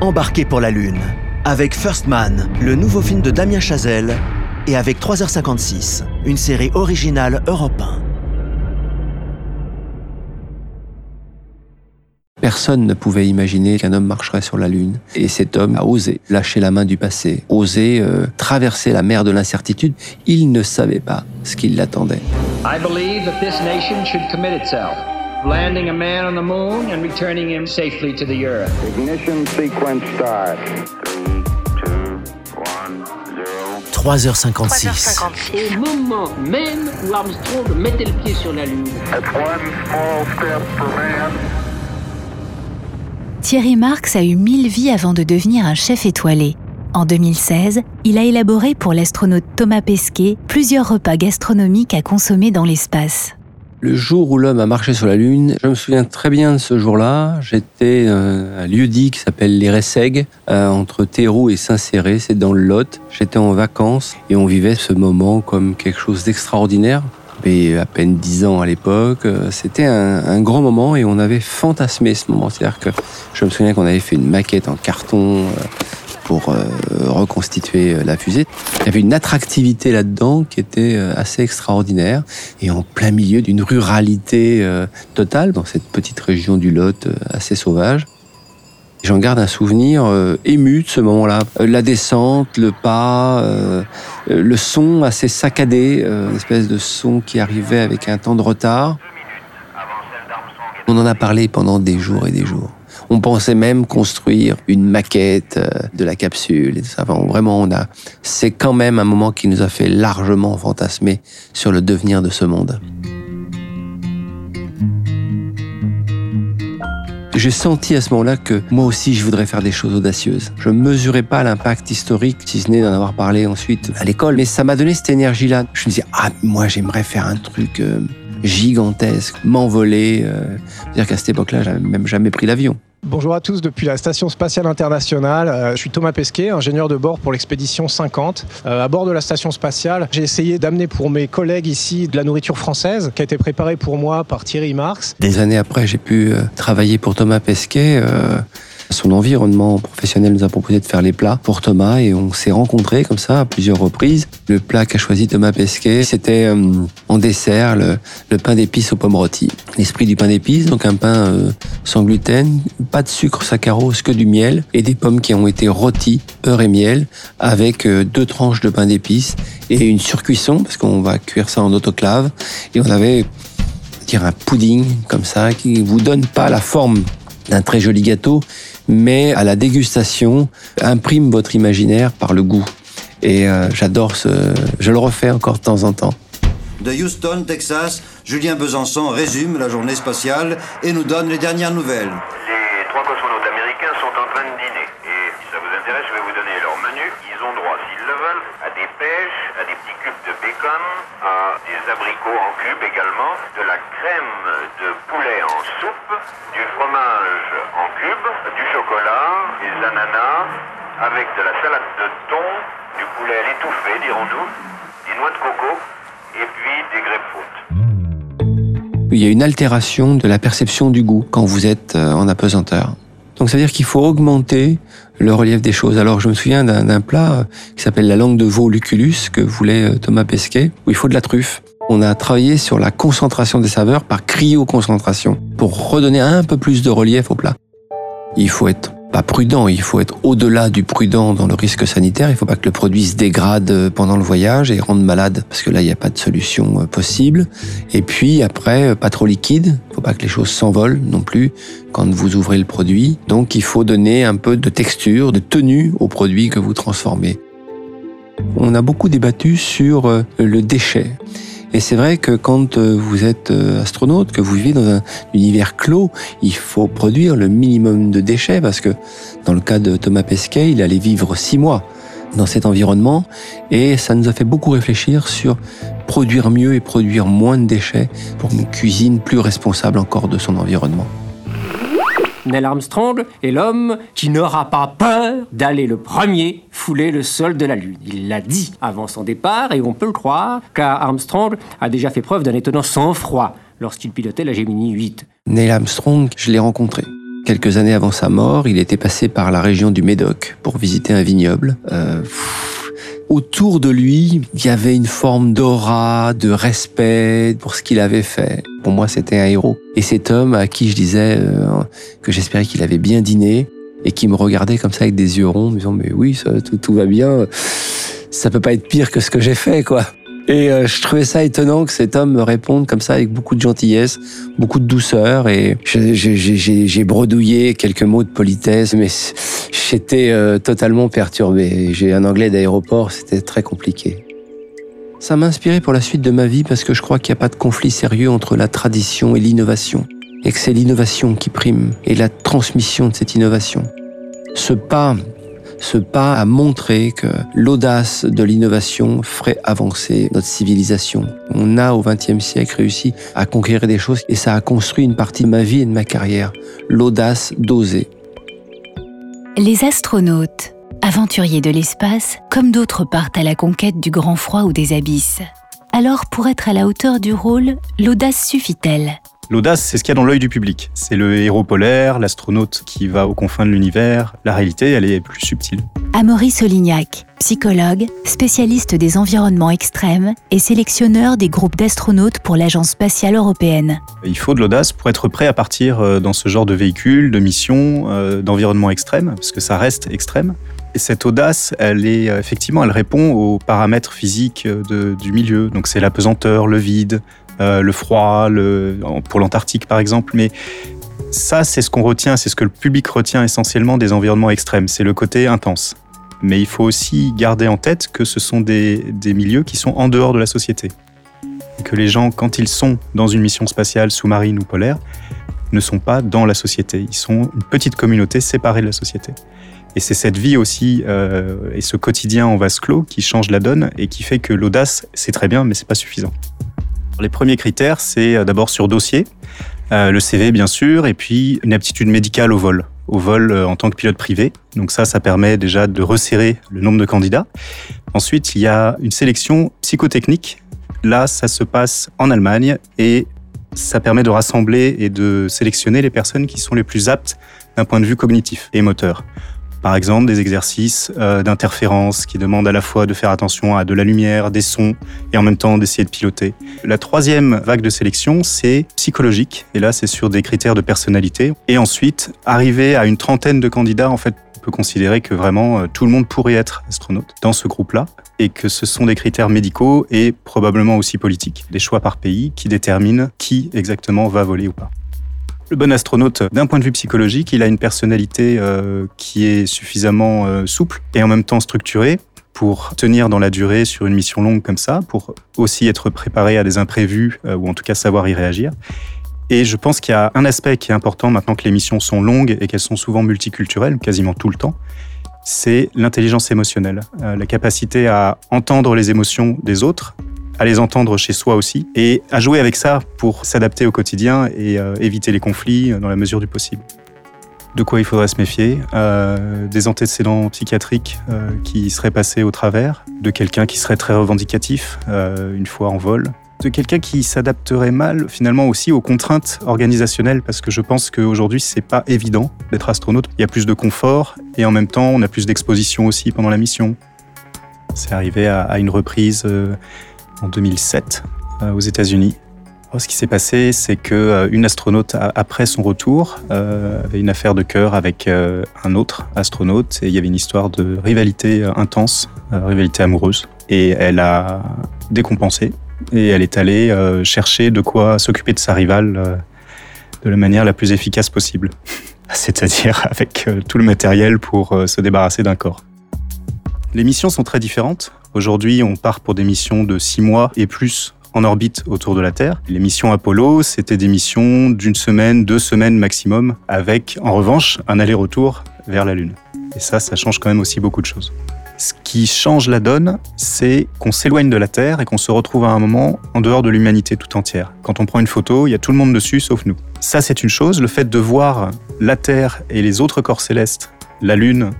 embarquez pour la Lune. Avec First Man, le nouveau film de Damien Chazelle, et avec 3h56, une série originale Europe 1. Personne ne pouvait imaginer qu'un homme marcherait sur la Lune. Et cet homme a osé lâcher la main du passé, osé euh, traverser la mer de l'incertitude. Il ne savait pas ce qui l'attendait. I believe that this nation should commit itself, landing a man on the moon and returning him safely to the earth. Ignition sequence start. 3h56. Au moment même où Armstrong mettait le pied sur la Lune. That's one small step for man. Thierry Marx a eu mille vies avant de devenir un chef étoilé. En 2016, il a élaboré pour l'astronaute Thomas Pesquet plusieurs repas gastronomiques à consommer dans l'espace. Le jour où l'homme a marché sur la Lune, je me souviens très bien de ce jour-là. J'étais euh, à un lieu dit qui s'appelle les Ressègues, euh, entre Théroux et Saint-Céré, c'est dans le Lot. J'étais en vacances et on vivait ce moment comme quelque chose d'extraordinaire. J'avais à peine 10 ans à l'époque. Euh, C'était un, un grand moment et on avait fantasmé ce moment. C'est-à-dire que je me souviens qu'on avait fait une maquette en carton pour euh, reconstituer euh, la fusée. Il y avait une attractivité là-dedans qui était euh, assez extraordinaire et en plein milieu d'une ruralité totale dans cette petite région du Lot assez sauvage. J'en garde un souvenir ému de ce moment-là. La descente, le pas, le son assez saccadé, une espèce de son qui arrivait avec un temps de retard. On en a parlé pendant des jours et des jours. On pensait même construire une maquette euh, de la capsule et ça. Vraiment, on a. C'est quand même un moment qui nous a fait largement fantasmer sur le devenir de ce monde. J'ai senti à ce moment-là que moi aussi je voudrais faire des choses audacieuses. Je mesurais pas l'impact historique, si ce n'est d'en avoir parlé ensuite à l'école, mais ça m'a donné cette énergie-là. Je me disais, ah, moi j'aimerais faire un truc euh, gigantesque, m'envoler. euh. C'est-à-dire qu'à cette époque-là, j'avais même jamais pris l'avion. Bonjour à tous depuis la Station spatiale internationale. Euh, je suis Thomas Pesquet, ingénieur de bord pour l'expédition 50. Euh, à bord de la station spatiale, j'ai essayé d'amener pour mes collègues ici de la nourriture française qui a été préparée pour moi par Thierry Marx. Des années après, j'ai pu euh, travailler pour Thomas Pesquet. son environnement professionnel nous a proposé de faire les plats pour Thomas et on s'est rencontrés comme ça à plusieurs reprises. Le plat qu'a choisi Thomas Pesquet, c'était en dessert le, pain d'épices aux pommes rôties. L'esprit du pain d'épices, donc un pain sans gluten, pas de sucre saccharose, que du miel et des pommes qui ont été rôties, beurre et miel, avec euh, deux tranches de pain d'épices et une surcuisson parce qu'on va cuire ça en autoclave. Et on avait dire un pudding comme ça qui vous donne pas la forme d'un très joli gâteau, mais à la dégustation imprime votre imaginaire par le goût. Et euh, j'adore ce, je le refais encore de temps en temps. De Houston, Texas, Julien Besançon résume la journée spatiale et nous donne les dernières nouvelles. Les trois cosmonautes américains sont en train de dîner. Et si ça vous intéresse, je vais vous donner leur menu. Ils ont droit, s'ils le veulent, à des pêches, à des petits cubes de bacon, à des abricots en cubes également, de la crème de poulet en soupe, du fromage en cubes, du chocolat, des ananas, avec de la salade de thon, du poulet à l'étouffée, dirons-nous, des noix de coco, et puis des. Il y a une altération de la perception du goût quand vous êtes euh, en apesanteur. Donc ça veut dire qu'il faut augmenter le relief des choses. Alors je me souviens d'un plat euh, qui s'appelle la langue de veau lucullus que voulait euh, Thomas Pesquet, où il faut de la truffe. On a travaillé sur la concentration des saveurs par cryoconcentration pour redonner un peu plus de relief au plat. Il faut être pas prudent, il faut être au-delà du prudent dans le risque sanitaire. Il faut pas que le produit se dégrade euh, pendant le voyage et rende malade, parce que là, il n'y a pas de solution euh, possible. Et puis après, euh, pas trop liquide. Il faut pas que les choses s'envolent non plus quand vous ouvrez le produit. Donc, il faut donner un peu de texture, de tenue au produit que vous transformez. On a beaucoup débattu sur le déchet. Et c'est vrai que quand euh, vous êtes euh, astronaute, que vous vivez dans un univers clos, il faut produire le minimum de déchets parce que dans le cas de Thomas Pesquet, il allait vivre six mois dans cet environnement et ça nous a fait beaucoup réfléchir sur produire mieux et produire moins de déchets pour une cuisine plus responsable encore de son environnement. Neil Armstrong est l'homme qui n'aura pas peur d'aller le premier fouler le sol de la Lune. Il l'a dit avant son départ et on peut le croire car Armstrong a déjà fait preuve d'un étonnant sang-froid lorsqu'il pilotait la Gemini 8. Neil Armstrong, je l'ai rencontré. Quelques années avant sa mort, il était passé par la région du Médoc pour visiter un vignoble. Euh, autour de lui, il y avait une forme d'aura, de respect pour ce qu'il avait fait. Pour moi, c'était un héros. Et cet homme à qui je disais euh, que j'espérais qu'il avait bien dîné et qui me regardait comme ça avec des yeux ronds, me disant mais oui, ça, tout, tout va bien, ça peut pas être pire que ce que j'ai fait, quoi. Et euh, je trouvais ça étonnant que cet homme me réponde comme ça avec beaucoup de gentillesse, beaucoup de douceur. Et j'ai bredouillé quelques mots de politesse, mais j'étais euh, totalement perturbé. J'ai un anglais d'aéroport, c'était très compliqué. Ça m'a inspiré pour la suite de ma vie parce que je crois qu'il n'y a pas de conflit sérieux entre la tradition et l'innovation. Et que c'est l'innovation qui prime et la transmission de cette innovation. Ce pas ce pas a montré que l'audace de l'innovation ferait avancer notre civilisation. On a au XXe siècle réussi à conquérir des choses et ça a construit une partie de ma vie et de ma carrière. L'audace d'oser. Les astronautes, aventuriers de l'espace, comme d'autres partent à la conquête du grand froid ou des abysses. Alors, pour être à la hauteur du rôle, l'audace suffit-elle? L'audace, c'est ce qu'il y a dans l'œil du public. C'est le héros polaire, l'astronaute qui va aux confins de l'univers. La réalité, elle est plus subtile. Amaury Solignac, psychologue, spécialiste des environnements extrêmes et sélectionneur des groupes d'astronautes pour l'Agence spatiale européenne. Il faut de l'audace pour être prêt à partir euh, dans ce genre de véhicule, de mission, euh, d'environnement extrême, parce que ça reste extrême. Et cette audace, elle est euh, effectivement, elle répond aux paramètres physiques du milieu. Donc c'est la pesanteur, le vide, euh, le froid, le, pour l'Antarctique par exemple. Mais ça, c'est ce qu'on retient, c'est ce que le public retient essentiellement des environnements extrêmes, c'est le côté intense. Mais il faut aussi garder en tête que ce sont des, milieux qui sont en dehors de la société. que les gens, quand ils sont dans une mission spatiale, sous-marine ou polaire, ne sont pas dans la société. Ils sont une petite communauté séparée de la société. Et c'est cette vie aussi euh, et ce quotidien en vase clos qui change la donne et qui fait que l'audace, c'est très bien, mais c'est pas suffisant. Les premiers critères, c'est euh, d'abord sur dossier, euh, le CV bien sûr, et puis une aptitude médicale au vol, au vol euh, en tant que pilote privé. Donc ça, ça permet déjà de resserrer le nombre de candidats. Ensuite, il y a une sélection psychotechnique. Là, ça se passe en Allemagne et ça permet de rassembler et de sélectionner les personnes qui sont les plus aptes d'un point de vue cognitif et moteur. Par exemple, des exercices euh, d'interférence qui demandent à la fois de faire attention à de la lumière, des sons et en même temps d'essayer de piloter. La troisième vague de sélection, c'est psychologique. Et là, c'est sur des critères de personnalité. Et ensuite, arriver à une trentaine de candidats, en fait, on peut considérer que vraiment euh, tout le monde pourrait être astronaute dans ce groupe-là et que ce sont des critères médicaux et probablement aussi politiques, des choix par pays qui déterminent qui exactement va voler ou pas. Le bon astronaute, d'un point de vue psychologique, il a une personnalité euh, qui est suffisamment euh, souple et en même temps structurée pour tenir dans la durée sur une mission longue comme ça, pour aussi être préparé à des imprévus euh, ou en tout cas savoir y réagir. Et je pense qu'il y a un aspect qui est important maintenant que les missions sont longues et qu'elles sont souvent multiculturelles, quasiment tout le temps, c'est l'intelligence émotionnelle, la capacité à entendre les émotions des autres à les entendre chez soi aussi et à jouer avec ça pour s'adapter au quotidien et euh, éviter les conflits dans la mesure du possible. De quoi il faudrait se méfier euh, Des antécédents psychiatriques euh, qui seraient passés au travers, de quelqu'un qui serait très revendicatif une fois en vol, de quelqu'un qui s'adapterait mal finalement aussi aux contraintes organisationnelles parce que je pense qu'aujourd'hui c'est pas évident d'être astronaute. Il y a plus de confort et en même temps on a plus d'exposition aussi pendant la mission. C'est arrivé à une reprise en 2007 euh, aux États-Unis. Ce qui s'est passé, c'est que euh, une astronaute après son retour euh, avait une affaire de cœur avec un autre astronaute et il y avait une histoire de rivalité intense, rivalité amoureuse. Et elle a décompensé et elle est allée chercher de quoi s'occuper de sa rivale de la manière la plus efficace possible, c'est-à-dire avec tout le matériel pour se débarrasser d'un corps. Les missions sont très différentes. Aujourd'hui, on part pour des missions de six mois et plus en orbite autour de la Terre. Les missions Apollo, c'était des missions d'une semaine, deux semaines maximum, avec en revanche un aller-retour vers la Lune. Et ça, ça change quand même aussi beaucoup de choses. Ce qui change la donne, c'est qu'on s'éloigne de la Terre et qu'on se retrouve à un moment en dehors de l'humanité tout entière. Quand on prend une photo, il y a tout le monde dessus sauf nous. Ça, c'est une chose. Le fait de voir la Terre et les autres corps célestes, la Lune,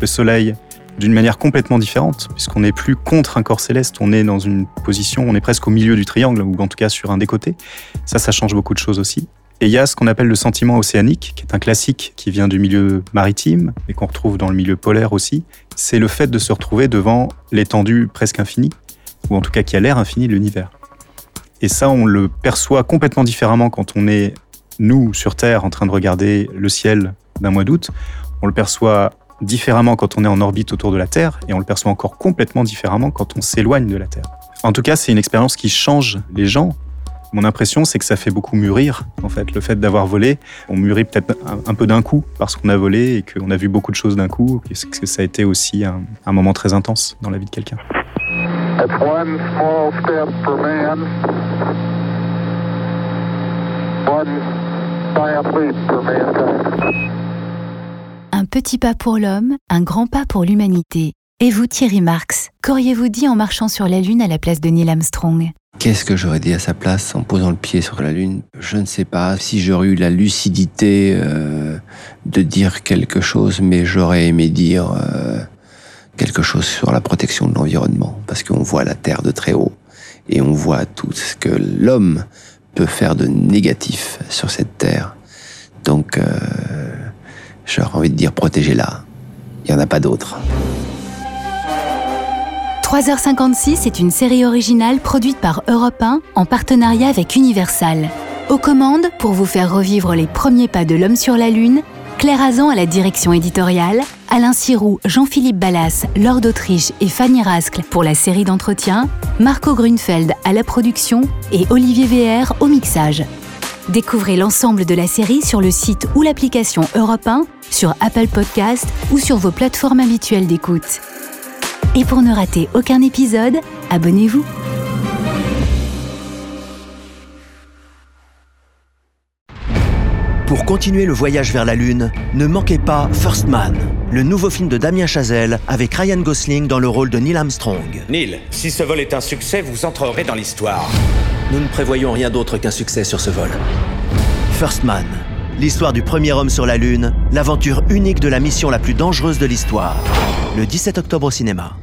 le Soleil, d'une manière complètement différente, puisqu'on n'est plus contre un corps céleste, on est dans une position, on est presque au milieu du triangle, ou en tout cas sur un des côtés. Ça, ça change beaucoup de choses aussi. Et il y a ce qu'on appelle le sentiment océanique, qui est un classique qui vient du milieu maritime et qu'on retrouve dans le milieu polaire aussi. C'est le fait de se retrouver devant l'étendue presque infinie, ou en tout cas qui a l'air infini de l'univers. Et ça, on le perçoit complètement différemment quand on est, nous, sur Terre, en train de regarder le ciel d'un mois d'août. On le perçoit différemment quand on est en orbite autour de la Terre, et on le perçoit encore complètement différemment quand on s'éloigne de la Terre. En tout cas, c'est une expérience qui change les gens. Mon impression, c'est que ça fait beaucoup mûrir, en fait. Le fait d'avoir volé, on mûrit peut-être un, peu d'un coup parce qu'on a volé et qu'on a vu beaucoup de choses d'un coup, parce que ça a été aussi un, moment très intense dans la vie de quelqu'un? One Un petit pas pour l'homme, un grand pas pour l'humanité. Et vous, Thierry Marx, qu'auriez-vous dit en marchant sur la Lune à la place de Neil Armstrong? Qu'est-ce que j'aurais dit à sa place en posant le pied sur la Lune? Je ne sais pas si j'aurais eu la lucidité euh, de dire quelque chose, mais j'aurais aimé dire euh, quelque chose sur la protection de l'environnement, parce qu'on voit la Terre de très haut et on voit tout ce que l'homme peut faire de négatif sur cette Terre. Donc, euh, j'aurais envie de dire protégez-la. Il n'y en a pas d'autre. 3h56 est une série originale produite par Europe 1 en partenariat avec Universal. Aux commandes, pour vous faire revivre les premiers pas de l'homme sur la Lune, Claire Azan à la direction éditoriale, Alain Sirou, Jean-Philippe Ballas, Laure d'Autriche et Fanny Rascle pour la série d'entretien, Marco Grunfeld à la production et Olivier VR au mixage. Découvrez l'ensemble de la série sur le site ou l'application Europe 1, sur Apple Podcast ou sur vos plateformes habituelles d'écoute. Et pour ne rater aucun épisode, abonnez-vous. Pour continuer le voyage vers la Lune, ne manquez pas First Man, le nouveau film de Damien Chazelle avec Ryan Gosling dans le rôle de Neil Armstrong. Neil, si ce vol est un succès, vous entrerez dans l'histoire. Nous ne prévoyons rien d'autre qu'un succès sur ce vol. First Man, l'histoire du premier homme sur la Lune, l'aventure unique de la mission la plus dangereuse de l'histoire. Le 17 octobre au cinéma.